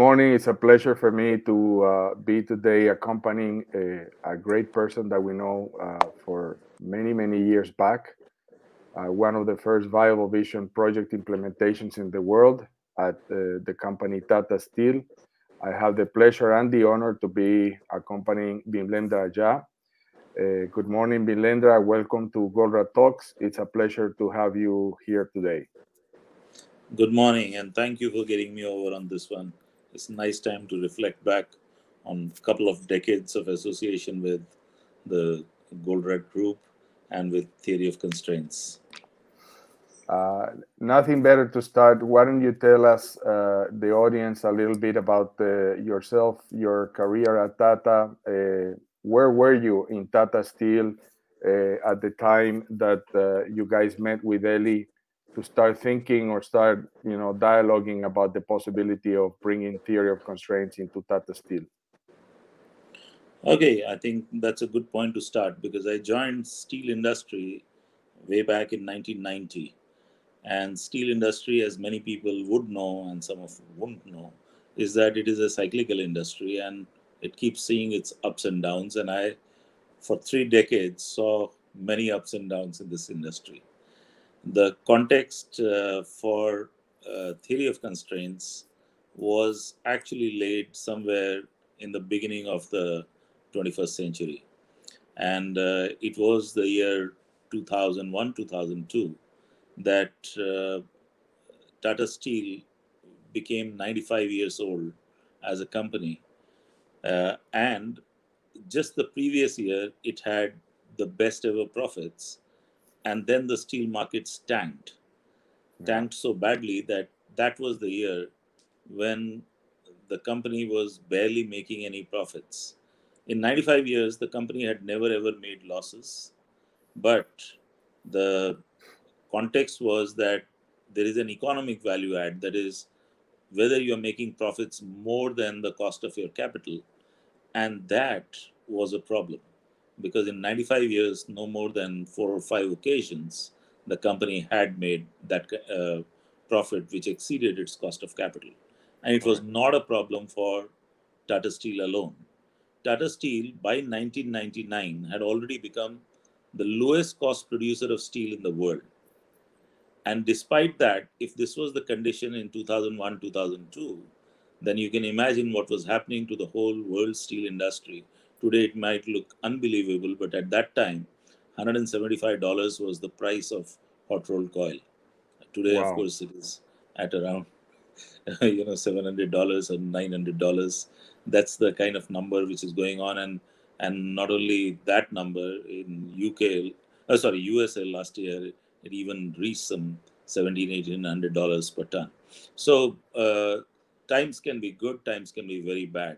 morning. It's a pleasure for me to uh, be today accompanying a, a, great person that we know uh, for many, many years back. Uh, one of the first viable vision project implementations in the world at uh, the company Tata Steel. I have the pleasure and the honor to be accompanying Bimlendra Jha. Uh, good morning, Bimlendra. Welcome to Goldratt Talks. It's a pleasure to have you here today. Good morning, and thank you for getting me over on this one. It's a nice time to reflect back on a couple of decades of association with the Goldratt Group and with Theory of Constraints. Uh, nothing better to start. Why don't you tell us, uh, the audience, a little bit about uh, yourself, your career at Tata? Uh, where were you in Tata Steel uh, at the time that uh, you guys met with Eli to start thinking or start, you know, dialoguing about the possibility of bringing theory of constraints into Tata Steel? Okay, I think that's a good point to start because I joined steel industry way back in 1990 and steel industry, as many people would know and some of wouldn't know, is that it is a cyclical industry and it keeps seeing its ups and downs. And I, for three decades, saw many ups and downs in this industry. The context uh, for uh, theory of constraints was actually laid somewhere in the beginning of the 21st century. And uh, it was the year 2001 2002 that uh, Tata Steel became 95 years old as a company. Uh, and just the previous year, it had the best ever profits. And then the steel markets tanked, hmm. tanked so badly that that was the year when the company was barely making any profits. In 95 years, the company had never ever made losses, but the context was that there is an economic value add that is whether you're making profits more than the cost of your capital and that was a problem because in 95 years no more than four or five occasions the company had made that uh, profit which exceeded its cost of capital. And it was not a problem for tata steel alone. Tata steel by 1999 had already become the lowest cost producer of steel in the world. And despite that, if this was the condition in 2001, 2002, then you can imagine what was happening to the whole world steel industry. Today it might look unbelievable, but at that time, $175 was the price of hot rolled coil. Today, wow. of course, it is at around you know $700 or $900. That's the kind of number which is going on, and and not only that number in UK, uh, sorry, USA last year it even reached some 17 1800 dollars per ton so uh, times can be good times can be very bad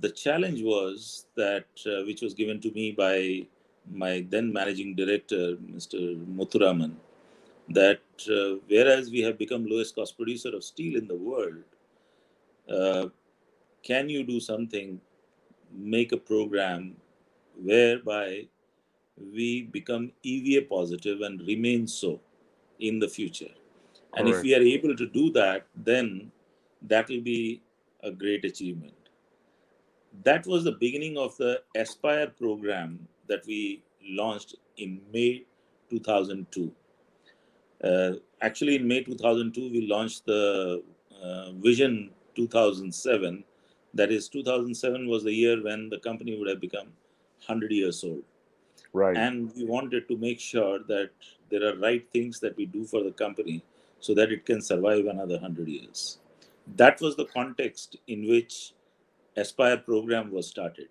the challenge was that uh, which was given to me by my then managing director mr muthuraman that uh, whereas we have become lowest cost producer of steel in the world uh, can you do something make a program whereby we become EVA positive and remain so in the future. And if we are able to do that, then that will be a great achievement. That was the beginning of the Aspire program that we launched in May 2002. Uh, actually, in May 2002, we launched the uh, Vision 2007. That is, 2007 was the year when the company would have become 100 years old. Right. And we wanted to make sure that there are right things that we do for the company so that it can survive another 100 years. That was the context in which Aspire program was started.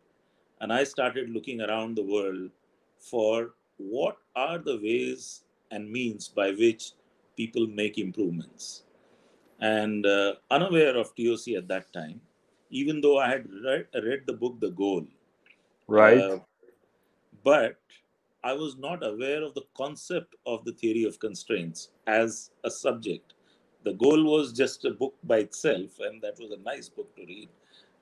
And I started looking around the world for what are the ways and means by which people make improvements. And uh, unaware of TOC at that time, even though I had read, read the book The Goal, right? Uh, but I was not aware of the concept of the theory of constraints as a subject. The goal was just a book by itself, and that was a nice book to read.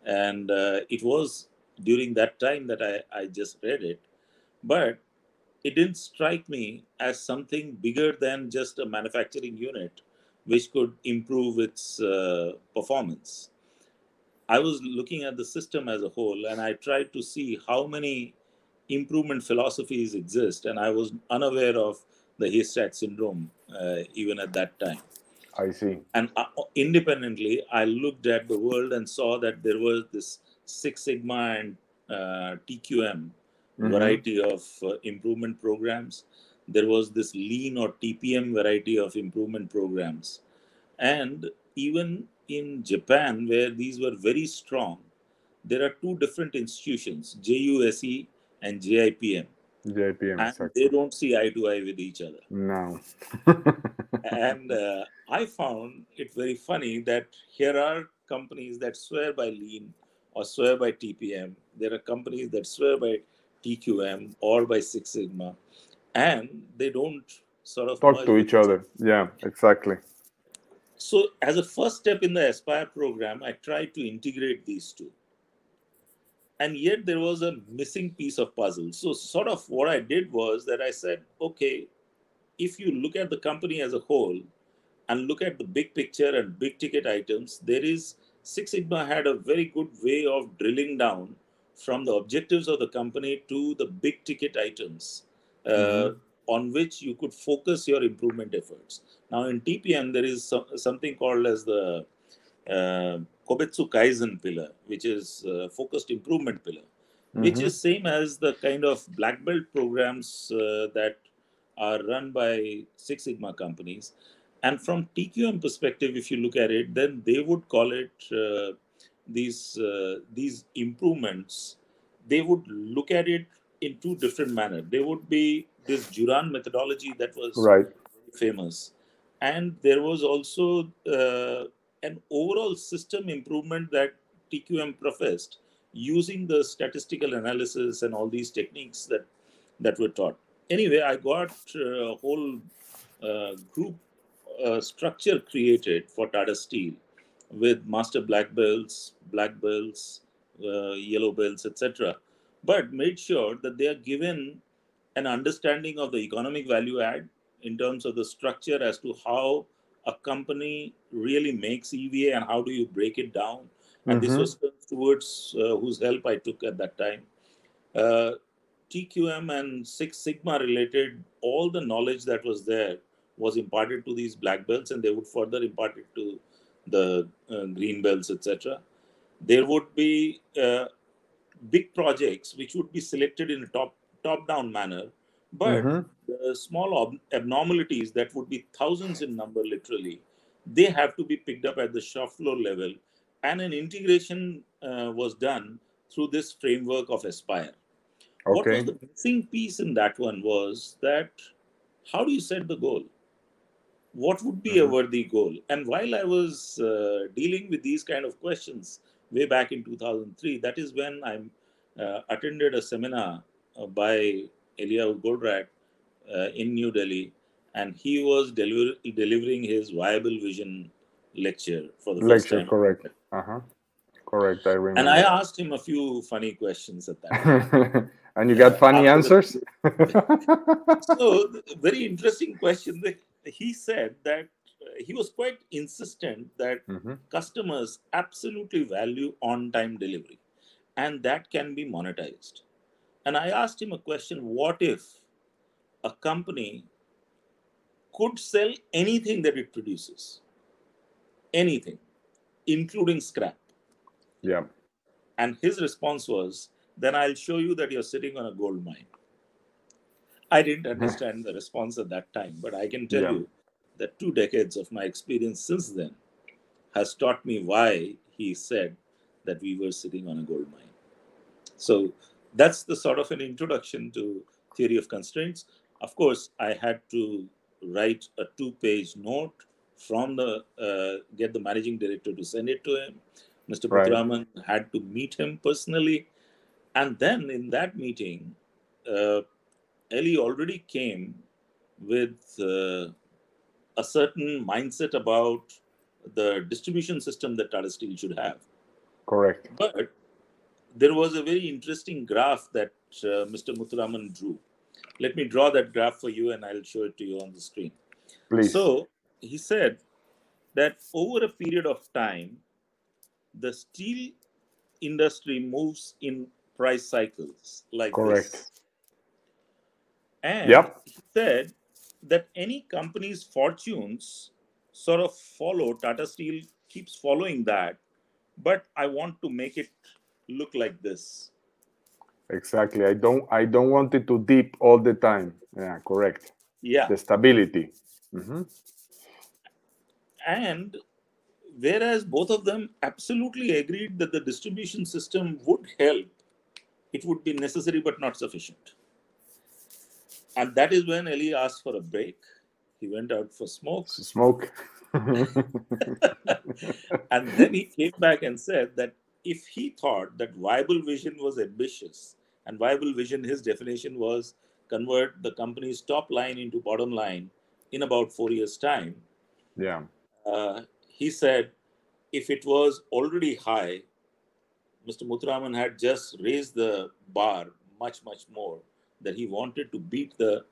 And uh, it was during that time that I, I just read it. But it didn't strike me as something bigger than just a manufacturing unit which could improve its uh, performance. I was looking at the system as a whole and I tried to see how many improvement philosophies exist, and I was unaware of the haystack syndrome uh, even at that time. I see. And uh, independently, I looked at the world and saw that there was this Six Sigma and uh, TQM Mhm. variety of uh, improvement programs. There was this lean or TPM variety of improvement programs. And even in Japan, where these were very strong, there are two different institutions, JUSE and JIPM, JPM, and exactly. they don't see eye to eye with each other. No. and uh, I found it very funny that here are companies that swear by lean or swear by TPM. There are companies that swear by TQM or by Six Sigma, and they don't sort of Talk to each other. Yeah, exactly. So, as a first step in the Aspire program, I tried to integrate these two. And yet, there was a missing piece of puzzle. So, sort of what I did was that I said, okay, if you look at the company as a whole and look at the big picture and big ticket items, there is Six Sigma had a very good way of drilling down from the objectives of the company to the big ticket items uh, Mhm. on which you could focus your improvement efforts. Now, in TPM, there is so- something called as the uh, Kobetsu Kaizen pillar, which is uh, focused improvement pillar, which Mhm. is same as the kind of black belt programs uh, that are run by Six Sigma companies. And from TQM perspective, if you look at it, then they would call it uh, these uh, these improvements. They would look at it in two different manner. There would be this Juran methodology that was right. famous. And there was also uh, an overall system improvement that TQM professed using the statistical analysis and all these techniques that, that were taught. Anyway, I got uh, a whole uh, group uh, structure created for Tata Steel with master black belts, black belts, uh, yellow belts, etc. But made sure that they are given an understanding of the economic value add in terms of the structure as to how a company really makes EVA and how do you break it down. And this Mhm. was towards uh, whose help I took at that time. Uh, TQM and Six Sigma related, all the knowledge that was there was imparted to these black belts, and they would further impart it to the uh, green belts, etc. There would be uh, big projects which would be selected in a top top down manner, but Mhm. the small ob- abnormalities that would be thousands in number literally they have to be picked up at the shop floor level. And an integration uh, was done through this framework of aspire. What was the missing piece in that one was that how do you set the goal? What would be a Mhm. worthy goal? And while i was uh, dealing with these kind of questions way back in 2003 that is when i uh, attended a seminar uh, by eliyahu goldratt uh, in new delhi and he was deliver- delivering his viable vision lecture for the first time correct. Uh huh. Correct. I remember. and i asked him a few funny questions at that time and you got funny answers? so th- very interesting question he said that uh, he was quite insistent that Mhm. customers absolutely value on time delivery and that can be monetized and i asked him a question what if a company could sell anything that it produces anything including scrap Yeah. and his response was, then I'll show you that you're sitting on a gold mine. I didn't mm-hmm. understand the response at that time, but I can tell Yeah. you that two decades of my experience since then has taught me why he said that we were sitting on a gold mine. So that's the sort of an introduction to theory of constraints. Of course, I had to write a two-page note from the uh, get the managing director to send it to him. Mr. Right. Muthuraman had to meet him personally, and then in that meeting, uh, Ellie already came with uh, a certain mindset about the distribution system that Tata Steel should have. Correct. But there was a very interesting graph that uh, Mr. Muthuraman drew. let me draw that graph for you and I'll show it to you on the screen. Please. So he said that over a period of time, the steel industry moves in price cycles like Correct. this. And Yep. he said that any company's fortunes sort of follow, Tata Steel keeps following that, but I want to make it look like this. Exactly. I don't I don't want it to dip all the time. Yeah, correct. Yeah. The stability. Mhm. And whereas both of them absolutely agreed that the distribution system would help, it would be necessary but not sufficient. And that is when Ellie asked for a break. He went out for smokes. Smoke. and then he came back and said that if he thought that viable vision was ambitious, and viable vision, his definition was convert the company's top line into bottom line in about four years' time, yeah. uh, he said if it was already high, Mr. Muthuraman had just raised the bar much, much more, that he wanted to beat the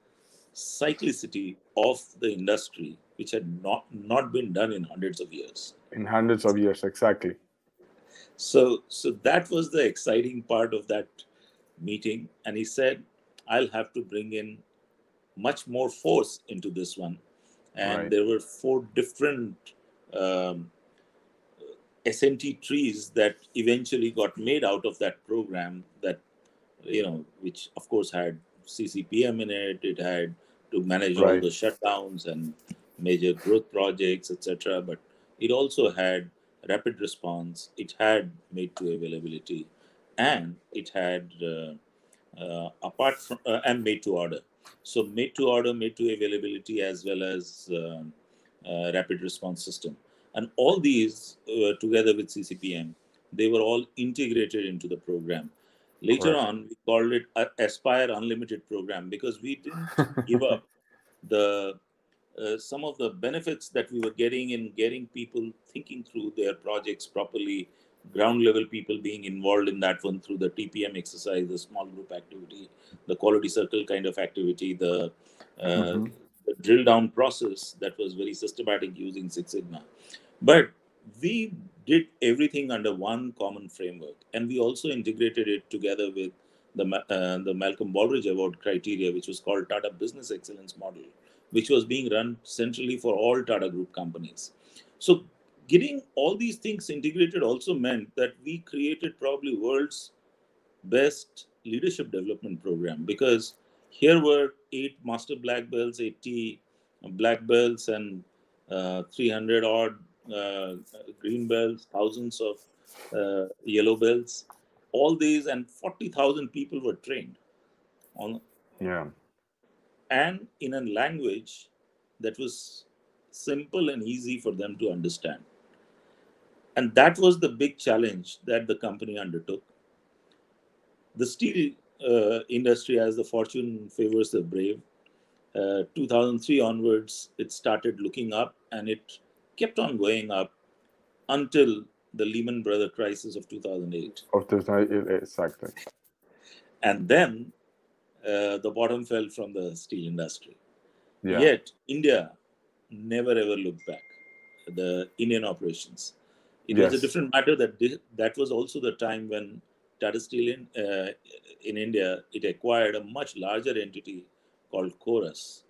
cyclicity of the industry, which had not, not been done in hundreds of years. In hundreds of years, exactly. So, so that was the exciting part of that meeting. And he said, I'll have to bring in much more force into this one. And Right. there were four different um, S&T trees that eventually got made out of that program that, you know, which of course had CCPM in it. It had to manage all the shutdowns and major growth projects, etc. But it also had rapid response. It had made to availability, and it had uh, uh, apart from uh, and made to order. So made to order, made to availability, as well as rapid response system, and all these uh, together with CCPM, they were all integrated into the program. Later Correct. on, we called it Aspire Unlimited program because we didn't give up the uh, some of the benefits that we were getting in getting people thinking through their projects properly, ground level people being involved in that one through the TPM exercise, the small group activity, the quality circle kind of activity, the, uh, Mhm. the drill down process that was very systematic using Six Sigma. But we did everything under one common framework, and we also integrated it together with the uh, the Malcolm Baldrige Award criteria, which was called Tata Business Excellence Model, which was being run centrally for all Tata Group companies. So, getting all these things integrated also meant that we created probably world's best leadership development program because here were eight master black belts, 80 black belts, and uh, 300 odd uh, green belts, thousands of uh, yellow belts. All these and 40,000 people were trained on Yeah. And in a language that was simple and easy for them to understand. And that was the big challenge that the company undertook. The steel uh, industry, as the fortune favors the brave, uh, 2003 onwards, it started looking up and it kept on going up until the Lehman Brothers crisis of 2008. Of the e, exactly. And then uh, the bottom fell from the steel industry. Yeah. Yet India never ever looked back. The Indian operations. It was a different matter that that was also the time when Tata Steel in uh, in India it acquired a much larger entity called Corus,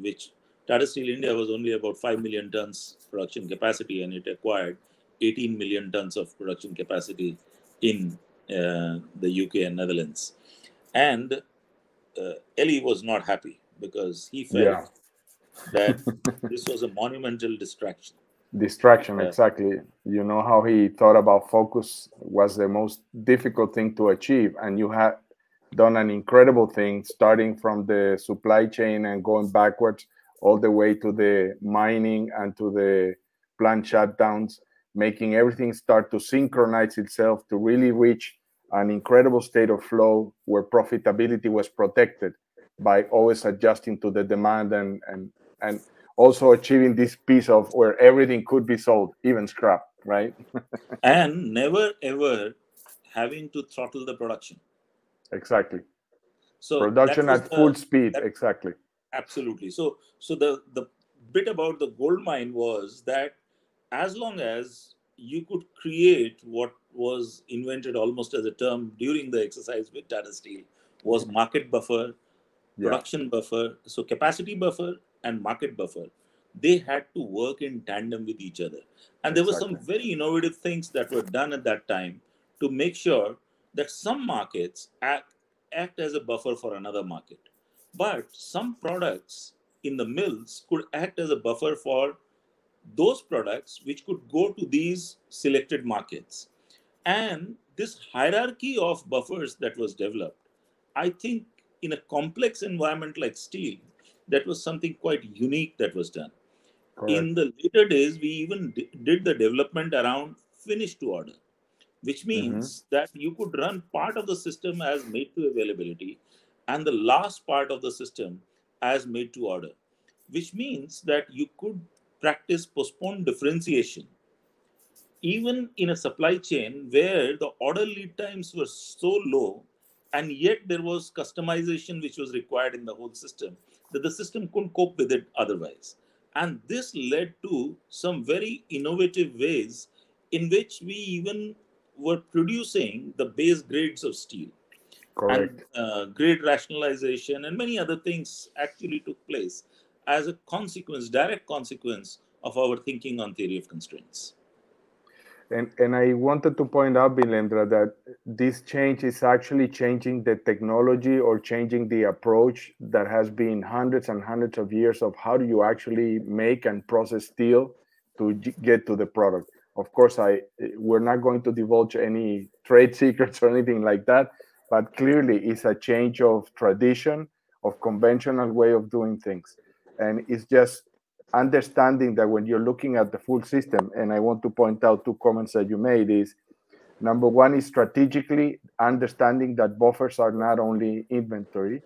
which Tata Steel India was only about five million tons production capacity, and it acquired 18 million tons of production capacity in uh, the UK and Netherlands. And uh, Ellie was not happy because he felt Yeah. that this was a monumental distraction. Distraction, Yeah. exactly. You know how he thought about focus was the most difficult thing to achieve, and you had done an incredible thing starting from the supply chain and going backwards all the way to the mining and to the plant shutdowns, making everything start to synchronize itself to really reach an incredible state of flow where profitability was protected by always adjusting to the demand and and and also achieving this piece of where everything could be sold, even scrap, right? and never ever having to throttle the production. Exactly. So production at the, full speed, that, exactly. Absolutely. So so the the bit about the gold mine was that as long as you could create what was invented almost as a term during the exercise with Tata Steel was market buffer, yeah. production buffer, so capacity buffer and market buffer. They had to work in tandem with each other. And there exactly. were some very innovative things that were done at that time to make sure that some markets act, act as a buffer for another market. But some products in the mills could act as a buffer for those products which could go to these selected markets. And this hierarchy of buffers that was developed, I think in a complex environment like steel, that was something quite unique that was done. Correct. In the later days, we even did the development around finish to order, which mm-hmm. means mm-hmm. that you could run part of the system as made to availability and the last part of the system as made to order, which means that you could practice postponed differentiation. Even in a supply chain where the order lead times were so low, and yet there was customization which was required in the whole system, that the system couldn't cope with it otherwise. And this led to some very innovative ways in which we even were producing the base grades of steel. Correct. And uh, grade rationalization and many other things actually took place as a consequence, direct consequence of our thinking on theory of constraints. And, and I wanted to point out, Bimlendra, that this change is actually changing the technology or changing the approach that has been hundreds and hundreds of years of how do you actually make and process steel to get to the product. Of course, I we're not going to divulge any trade secrets or anything like that, but clearly it's a change of tradition, of conventional way of doing things and it's just understanding that when you're looking at the full system and i want to point out two comments that you made is number one is strategically understanding that buffers are not only inventory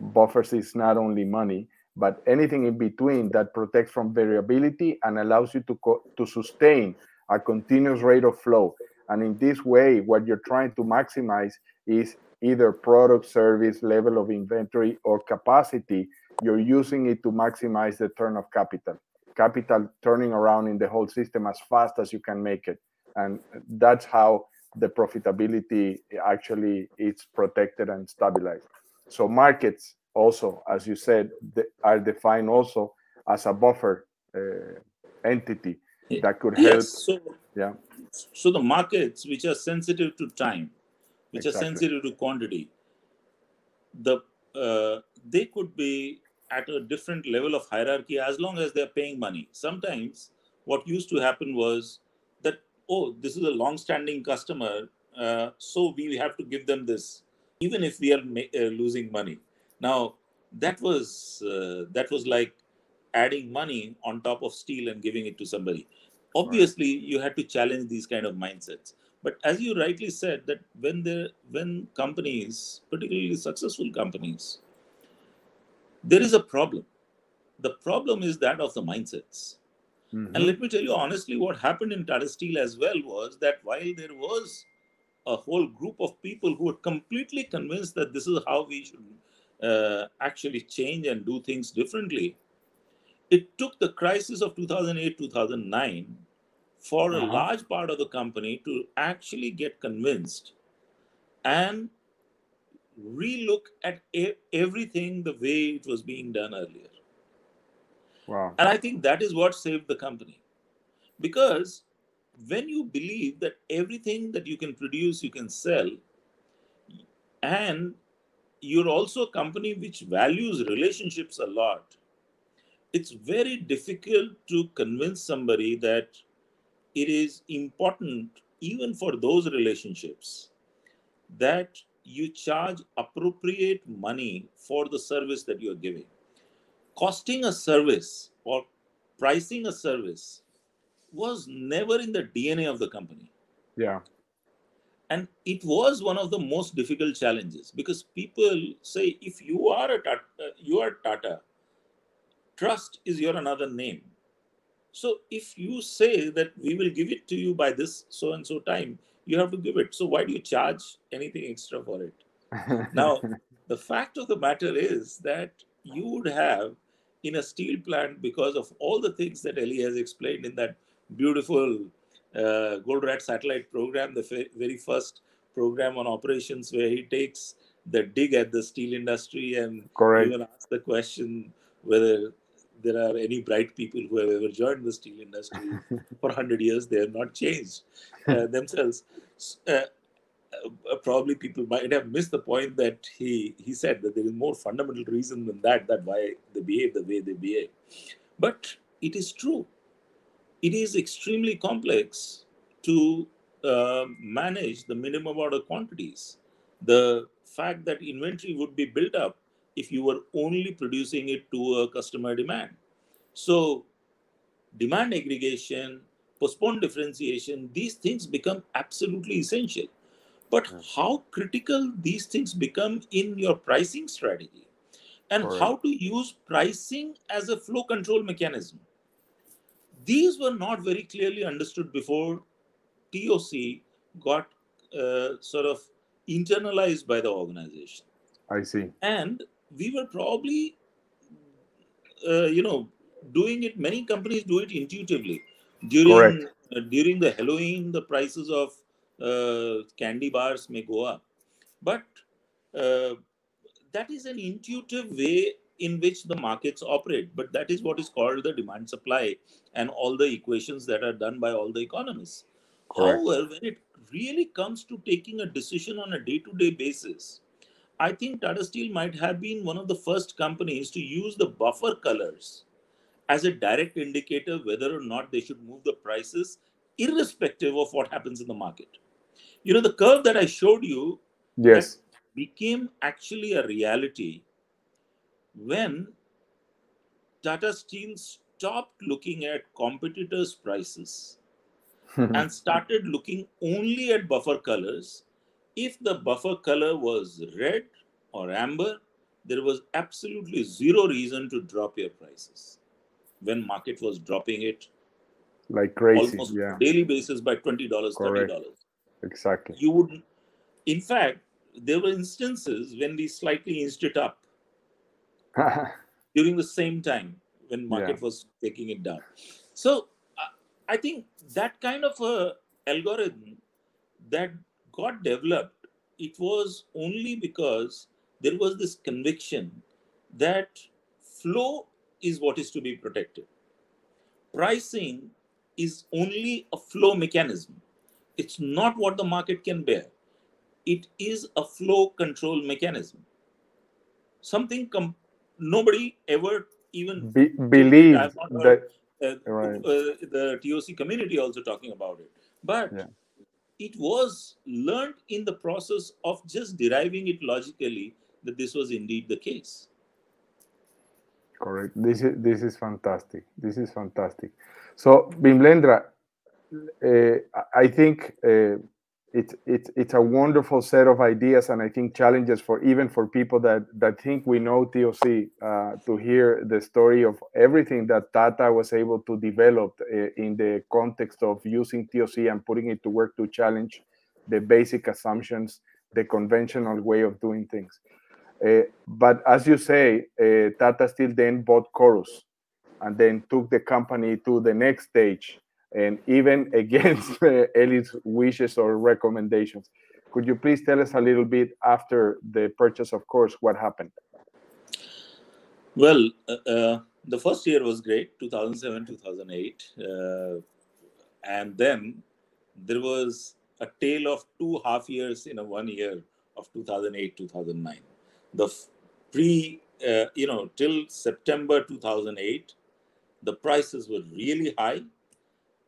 buffers is not only money but anything in between that protects from variability and allows you to co- to sustain a continuous rate of flow. And in this way what you're trying to maximize is either product service level of inventory or capacity you're using it to maximize the turn of capital. Capital turning around in the whole system as fast as you can make it. And that's how the profitability actually is protected and stabilized. So markets also as you said are defined also as a buffer uh, entity that could help. Yes, so, yeah. So the markets which are sensitive to time which exactly. are sensitive to quantity the uh, they could be at a different level of hierarchy as long as they're paying money. Sometimes what used to happen was that, oh, this is a long standing customer, uh, so we have to give them this, even if we are ma- uh, losing money. Now, that was uh, that was like adding money on top of steel and giving it to somebody. Obviously, right. you had to challenge these kind of mindsets. But as you rightly said, that when the when companies, particularly successful companies, there is a problem. The problem is that of the mindsets. Mm-hmm. And let me tell you honestly, what happened in Tata Steel as well was that while there was a whole group of people who were completely convinced that this is how we should uh, actually change and do things differently, it took the crisis of 2008 2009 for uh-huh. a large part of the company to actually get convinced and relook at everything the way it was being done earlier. Wow. And I think that is what saved the company. Because when you believe that everything that you can produce, you can sell, and you're also a company which values relationships a lot, it's very difficult to convince somebody that it is important, even for those relationships, that you charge appropriate money for the service that you are giving. Costing a service or pricing a service was never in the DNA of the company. Yeah. And it was one of the most difficult challenges because people say if you are a tata, uh, you are Tata, trust is your another name. So if you say that we will give it to you by this so and so time, you have to give it. So why do you charge anything extra for it? now, the fact of the matter is that you would have in a steel plant because of all the things that Ellie has explained in that beautiful uh, Goldratt satellite program, the very first program on operations where he takes the dig at the steel industry and Correct. even ask the question whether there are any bright people who have ever joined the steel industry for 100 years they have not changed uh, themselves. Uh, uh, probably people might have missed the point that he he said that there is more fundamental reason than that that why they behave the way they behave. But it is true. It is extremely complex to uh, manage the minimum order quantities. The fact that inventory would be built up if you were only producing it to a customer demand. So, demand aggregation, postponed differentiation, these things become absolutely essential. But how critical these things become in your pricing strategy and Correct. how to use pricing as a flow control mechanism. These were not very clearly understood before TOC got uh, sort of internalized by the organization. I see. And we were probably, uh, you know, doing it. Many companies do it intuitively. During uh, during the Halloween, the prices of uh, candy bars may go up, but uh, that is an intuitive way in which the markets operate. But that is what is called the demand supply and all the equations that are done by all the economists. Correct. However, when it really comes to taking a decision on a day to day basis, I think Tata Steel might have been one of the first companies to use the buffer colors as a direct indicator whether or not they should move the prices, irrespective of what happens in the market. You know, the curve that I showed you Yes. became actually a reality when Tata Steel stopped looking at competitors' prices and started looking only at buffer colors. If the buffer color was red or amber, there was absolutely zero reason to drop your prices. When market was dropping it like crazy. almost Yeah. daily basis by twenty dollars, $30 Exactly. you would. In fact, there were instances when we slightly inched it up during the same time when market was taking it down. So uh, I think that kind of a algorithm that got developed, it was only because there was this conviction that flow is what is to be protected. Pricing is only a flow mechanism. It's not what the market can bear. It is a flow control mechanism. Something com- nobody ever even Be- believe I've that uh, Right. uh, the TOC community also talking about it. But Yeah. It was learned in the process of just deriving it logically that this was indeed the case. Correct. This is this is fantastic. This is fantastic. So, Bimlendra, uh, I think uh, it's it's it's a wonderful set of ideas, and I think challenges for even for people that that think we know TOC uh, to hear the story of everything that Tata was able to develop uh, in the context of using TOC and putting it to work to challenge the basic assumptions, the conventional way of doing things. Uh, but as you say, uh, Tata Steel then bought Corus and then took the company to the next stage, and even against uh, Ellie's wishes or recommendations. Could you please tell us a little bit after the purchase of Corus, what happened? Well, uh, uh, the first year was great, 2007, 2008. Uh, and then there was a tale of two half years in a one year of 2008, 2009. The pre, uh, you know, till September 2008, the prices were really high.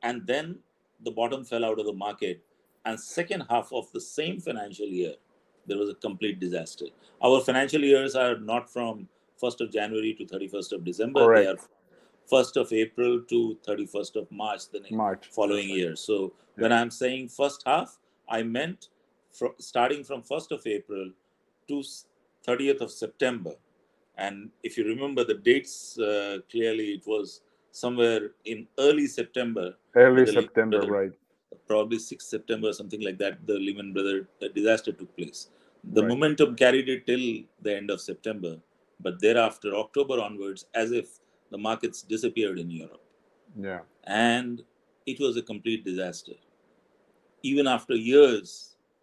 And then the bottom fell out of the market. And second half of the same financial year, there was a complete disaster. Our financial years are not from 1st of January to 31st of December. They are Correct. 1st of April to 31st of March the next March. following year. So when I'm saying first half, I meant fro- starting from 1st of April to 30th of September. And if you remember the dates uh, clearly, it was somewhere in early September, Early September, Brothers- right? probably 6th September, something like that, the Lehman Brothers disaster took place. The Right. momentum carried it till the end of September, but thereafter, October onwards, as if the markets disappeared in Europe. Yeah. And it was a complete disaster. Even after years,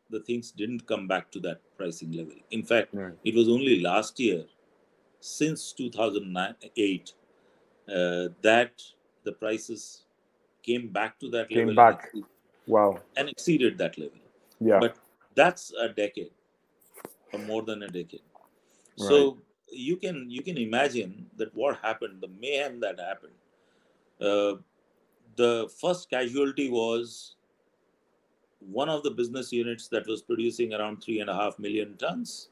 the things didn't come back to that pricing level. In fact, Yeah. it was only last year, since 2008, uh, that the prices came back to that Came level back. and, Wow. and exceeded that level. Yeah. But that's a decade, or more than a decade. So you can you can imagine that what happened, the mayhem that happened. Uh, the first casualty was one of the business units that was producing around three and a half million tons,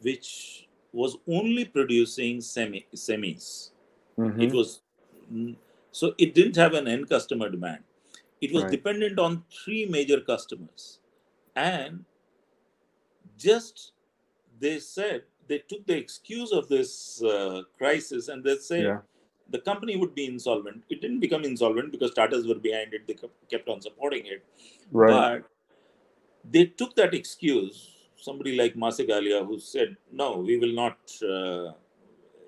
which was only producing semi semis. Mhm. It was mm, so it didn't have an end customer demand. It was Right. dependent on three major customers, and just they said they took the excuse of this uh, crisis and they said Yeah. the company would be insolvent. It didn't become insolvent because Tatas were behind it. They kept- kept on supporting it. Right. But they took that excuse. Somebody like Marcegaglia who said, "No, we will not. Uh,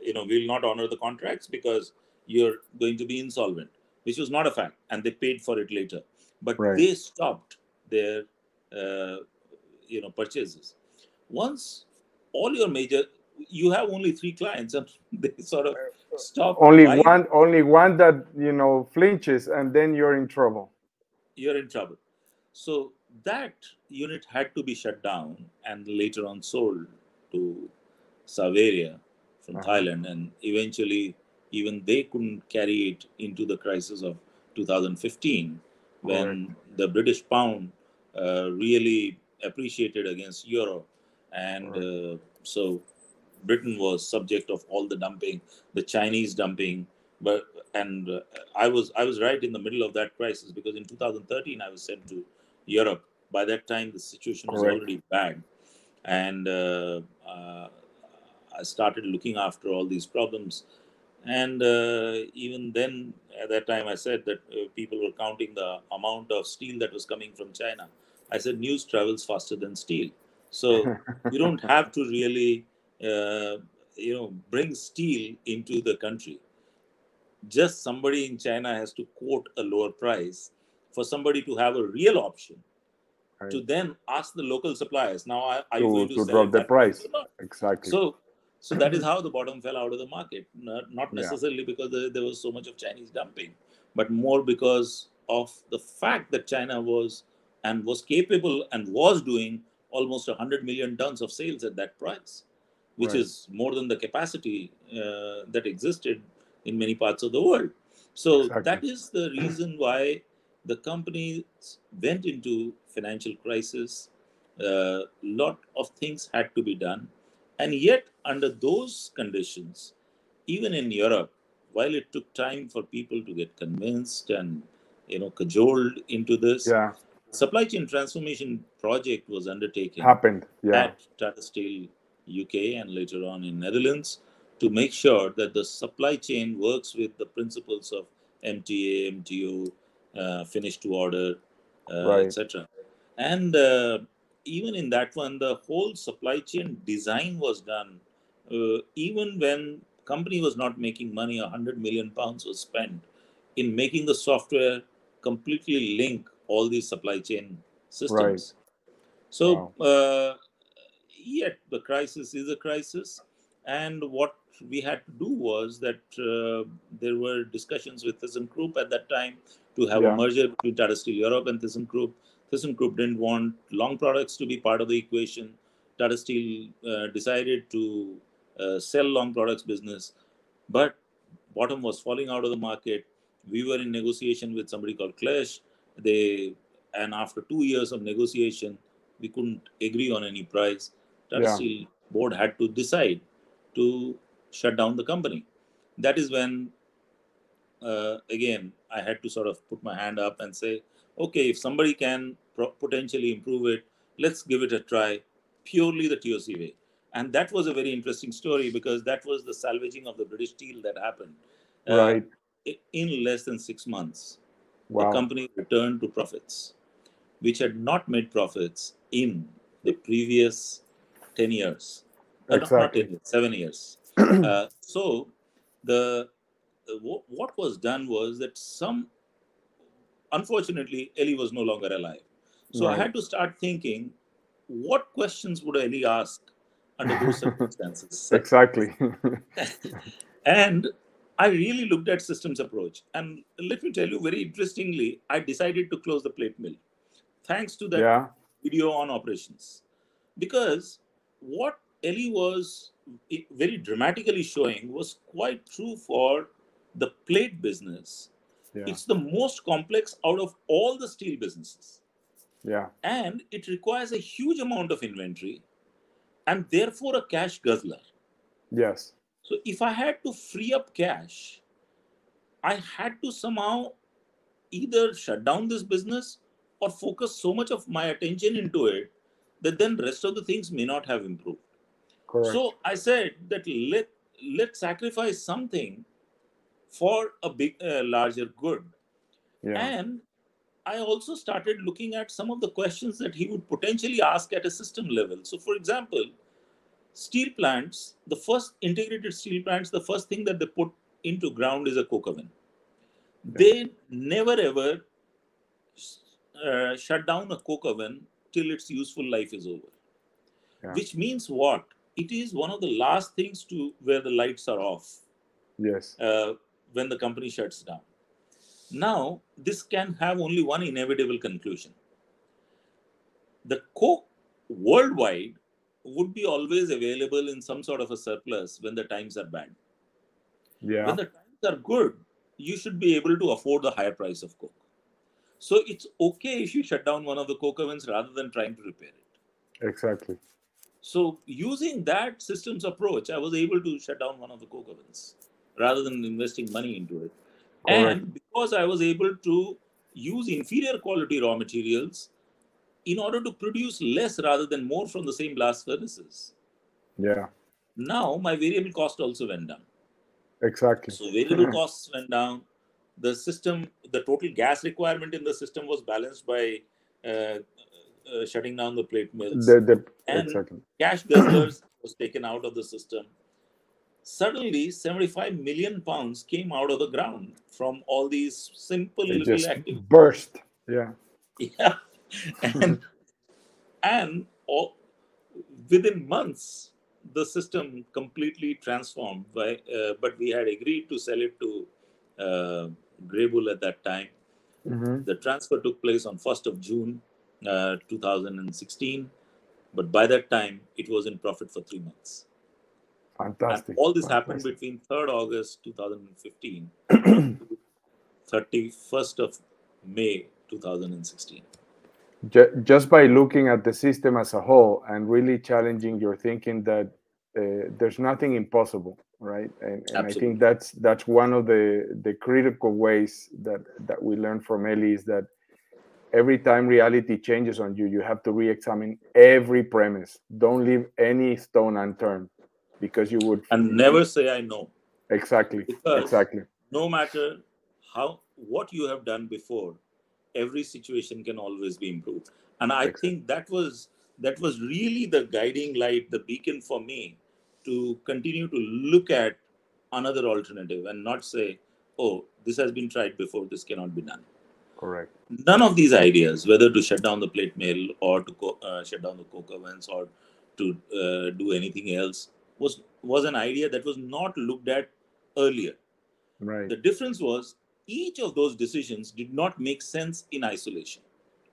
you know, we will not honor the contracts because you're going to be insolvent," which was not a fact, and they paid for it later. But Right. they stopped their, uh, you know, purchases. Once all your major, you have only three clients, and they sort of stop. only buying one only one that you know flinches and then you're in trouble you're in trouble. So that unit had to be shut down and later on sold to Sahaviriya from Uh-huh. Thailand, and eventually even they couldn't carry it into the crisis of 2015 when the British pound uh, really appreciated against euro, and uh, so Britain was subject of all the dumping, the Chinese dumping, but and uh, I was I was right in the middle of that crisis because in 2013 I was sent to Europe. By that time, the situation was Correct. already bad, and uh, uh, started looking after all these problems. And uh, even then, at that time, I said that uh, people were counting the amount of steel that was coming from China. I said news travels faster than steel, so you don't have to really, uh, you know, bring steel into the country. Just somebody in China has to quote a lower price for somebody to have a real option Right. to then ask the local suppliers. Now, are, are To- you going to, to drop the price. exactly So, so that is how the bottom fell out of the market. Not, not Yeah. necessarily because there, was so much of Chinese dumping, but more because of the fact that China was and was capable and was doing almost 100 million tons of sales at that price, which Right. is more than the capacity uh, that existed in many parts of the world. So Exactly. that is the reason why the company went into financial crisis. A lot of things had to be done, and yet under those conditions, even in Europe, while it took time for people to get convinced and you know cajoled into this, yeah supply chain transformation project was undertaken happened yeah at Tata Steel UK and later on in Netherlands to make sure that the supply chain works with the principles of MTA, MTO, uh, finished to order, uh, Right. etc. And uh, even in that one, the whole supply chain design was done. Uh, even when company was not making money, a hundred million pounds was spent in making the software completely link all these supply chain systems. So, uh, yet the crisis is a crisis, and what we had to do was that uh, there were discussions with ThyssenKrupp at that time to have Yeah. a merger between Tata Steel Europe and ThyssenKrupp. ThyssenKrupp didn't want long products to be part of the equation. Tata Steel uh, decided to uh, sell long products business, but bottom was falling out of the market. We were in negotiation with somebody called Klesch. They and after two years of negotiation, we couldn't agree on any price. Tata Yeah. Steel board had to decide to shut down the company. That is when, uh, again, I had to sort of put my hand up and say, okay, if somebody can pro- potentially improve it, let's give it a try, purely the TOC way. And that was a very interesting story because that was the salvaging of the British steel that happened. Uh, right i- In less than six months, the company returned to profits, which had not made profits in the previous 10 years. Uh, Exactly. 10 years, seven years. uh, so the uh, wh- what was done was that some unfortunately Eli was no longer alive. So I had to start thinking what questions would Eli ask under those circumstances? exactly. and I really looked at systems approach. And let me tell you very interestingly, I decided to close the plate mill thanks to that yeah. video on operations. Because what Eli was eh, very dramatically showing was quite true for the plate business. Yeah. It's the most complex out of all the steel businesses. Yeah. And it requires a huge amount of inventory and therefore a cash guzzler. Yes. So if I had to free up cash, I had to somehow either shut down this business or focus so much of my attention into it that then rest of the things may not have improved. Correct. So I said that let let's sacrifice something for a big uh, larger good. yeah. And I also started looking at some of the questions that he would potentially ask at a system level. So, for example, steel plants, the first integrated steel plants, the first thing that they put into ground is a coke oven. They never ever uh, shut down a coke oven till its useful life is over. Yeah. Which means what? It is one of the last things to where the lights are off yes. uh, when the company shuts down. Now, this can have only one inevitable conclusion. The Coke worldwide would be always available in some sort of a surplus when the times are bad. Yeah. When the times are good, you should be able to afford the higher price of Coke. So it's okay if you shut down one of the Coke ovens rather than trying to repair it. Exactly. So using that systems approach, I was able to shut down one of the coke ovens rather than investing money into it. Correct. And because I was able to use inferior quality raw materials in order to produce less rather than more from the same blast furnaces. Yeah. Now my variable cost also went down. Exactly. So variable costs went down. The system, the total gas requirement in the system was balanced by uh, uh, shutting down the plate mills. The, the, And- exactly. cash guzzlers was taken out of the system. Suddenly, 75 million pounds came out of the ground from all these simple It little activities. burst. Yeah. Yeah. And, and all, within months, the system completely transformed. By, uh, but we had agreed to sell it to uh, at that time. hmm The transfer took place on 1st of June uh, 2016. But by that time, it was in profit for three months. Fantastic. And all this happened between 3rd August 2015 31st of May 2016. Just by looking at the system as a whole and really challenging your thinking that uh, there's nothing impossible right and, and i think that's that's one of the the critical ways that that we learn from eli is that every time reality changes on you you have to re-examine every premise don't leave any stone unturned because you would And never say I know. exactly Because exactly no matter how what you have done before, every situation can always be improved. And I Exactly. think that was that was really the guiding light, the beacon for me to continue to look at another alternative and not say, oh, this has been tried before, this cannot be done. correct none of these ideas, whether to shut down the plate mill or to co- uh, shut down the coke ovens or to uh, do anything else, was was an idea that was not looked at earlier. right The difference was each of those decisions did not make sense in isolation.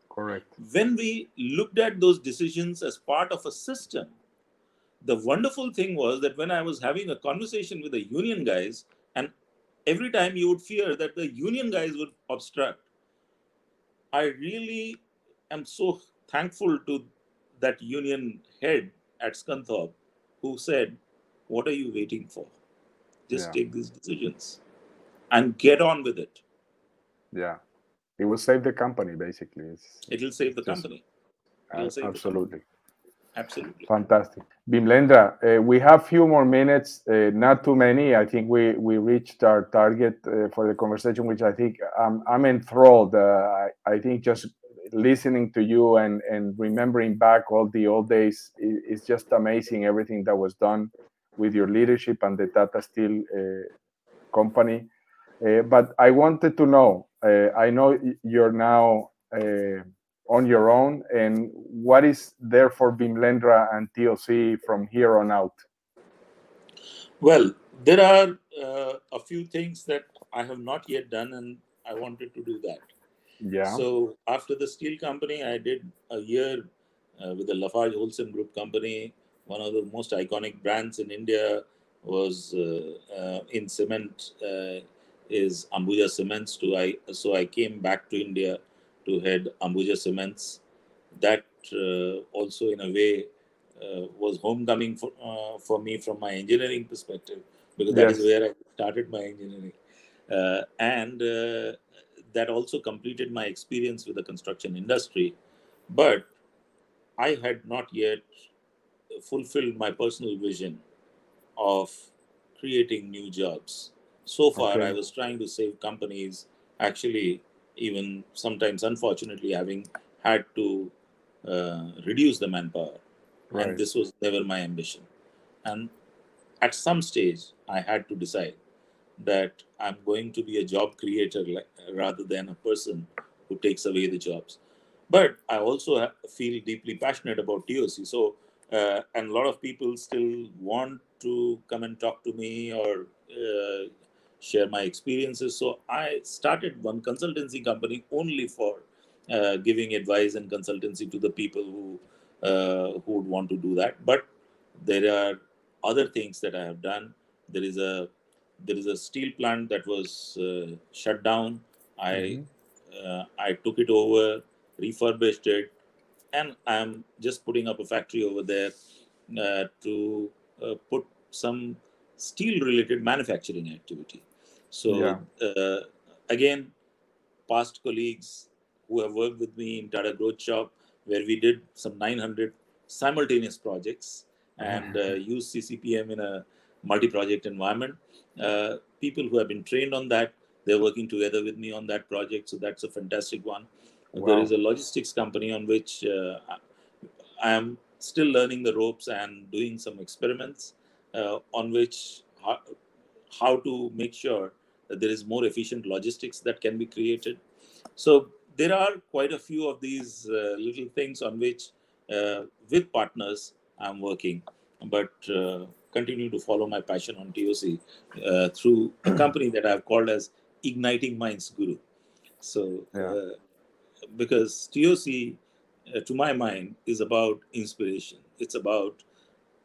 correct When we looked at those decisions as part of a system, the wonderful thing was that when I was having a conversation with the union guys, and every time you would fear that the union guys would obstruct, I really am so thankful to that union head at Scunthorpe who said, What are you waiting for? Just Yeah. take these decisions and get on with it. yeah it will save the company basically it's, It'll save the Just- company. uh, save the absolutely Absolutely. Fantastic. Bimlendra, uh, we have few more minutes, uh, not too many. I think we, we reached our target uh, for the conversation, which I think I'm, I'm enthralled. Uh, I, I think just listening to you and and remembering back all the old days is just amazing. Everything that was done with your leadership and the Tata Steel uh, company. Uh, but I wanted to know. Uh, I know you're now on your own, and what is there for Bimlendra and TOC from here on out? Well, there are uh, a few things that I have not yet done, and I wanted to do that. Yeah. So after the steel company, I did a year uh, with the Lafarge Holcim Group company, one of the most iconic brands in India was uh, uh, in cement uh, is Ambuja Cements. To I so I came back to India to head Ambuja Cements. That uh, also in a way uh, was homecoming for uh, for me from my engineering perspective because that yes. is where I started my engineering, and that also completed my experience with the construction industry. But I had not yet fulfilled my personal vision of creating new jobs. So far, okay. I was trying to save companies, actually, even sometimes, unfortunately, having had to uh, reduce the manpower. Right. And this was never my ambition. And at some stage, I had to decide that I'm going to be a job creator like, rather than a person who takes away the jobs. But I also feel deeply passionate about TOC. So uh, and a lot of people still want to come and talk to me or uh, share my experiences. So I started one consultancy company only for uh, giving advice and consultancy to the people who uh, who would want to do that. But there are other things that I have done. There is a there is a steel plant that was uh, shut down. I mm-hmm. Uh, I took it over, refurbished it, and I'm just putting up a factory over there uh, to uh, put some steel related manufacturing activity. So, yeah. uh, again, past colleagues who have worked with me in Tata Growth Shop, where we did some 900 simultaneous projects and uh, mm-hmm. use CCPM in a multi project environment. Uh, people who have been trained on that, they're working together with me on that project. So, that's a fantastic one. Wow. There is a logistics company on which uh, I am still learning the ropes and doing some experiments uh, on which how, how to make sure that there is more efficient logistics that can be created. So there are quite a few of these uh, little things on which, uh, with partners, I'm working, but uh, continue to follow my passion on TOC uh, through a company that I've called as Igniting Minds Guru. So yeah. Uh, because TOC, uh, to my mind, is about inspiration. It's about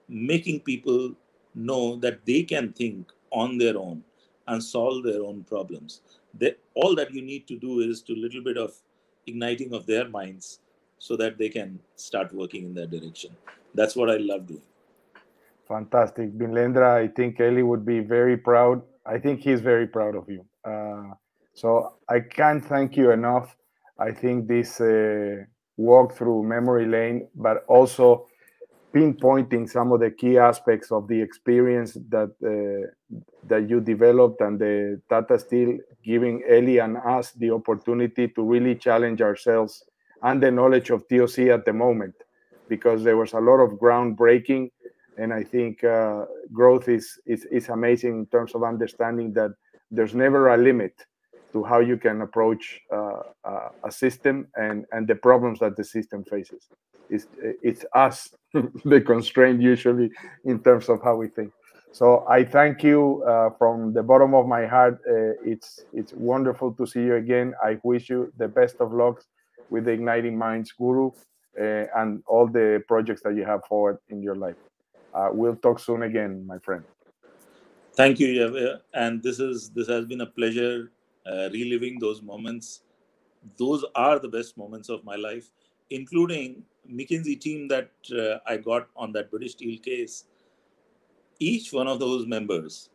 making people know that they can think on their own and solve their own problems. They, all that you need to do is to little bit of igniting of their minds so that they can start working in that direction. That's what I love doing. Fantastic. Bimlendra, I think Eli would be very proud. I think he's very proud of you. Uh, so I can't thank you enough I think this uh, walk through memory lane, but also pinpointing some of the key aspects of the experience that uh, that you developed and the Tata Steel giving Eli and us the opportunity to really challenge ourselves and the knowledge of TOC at the moment, because there was a lot of groundbreaking, and I think uh, growth is, is is amazing in terms of understanding that there's never a limit to how you can approach uh, uh, a system and and the problems that the system faces. It's it's us the constraint usually in terms of how we think. So I thank you uh, from the bottom of my heart. Uh, it's it's wonderful to see you again. I wish you the best of luck with the Igniting Minds Guru uh, and all the projects that you have forward in your life. Uh, we'll talk soon again, my friend. Thank you, and this is this has been a pleasure uh, reliving those moments. Those are the best moments of my life, including McKinsey team that uh, I got on that British Steel case. Each one of those members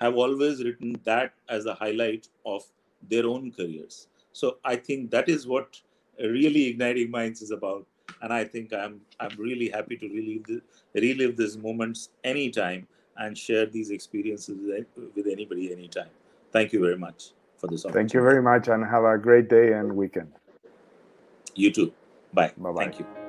have always written that as a highlight of their own careers. So I think that is what really igniting minds is about. And I think I'm I'm really happy to relive the, relive these moments anytime and share these experiences with, with anybody anytime. Thank you very much for this Thank you very much and have a great day and weekend. You too. Bye. Bye-bye. Thank you.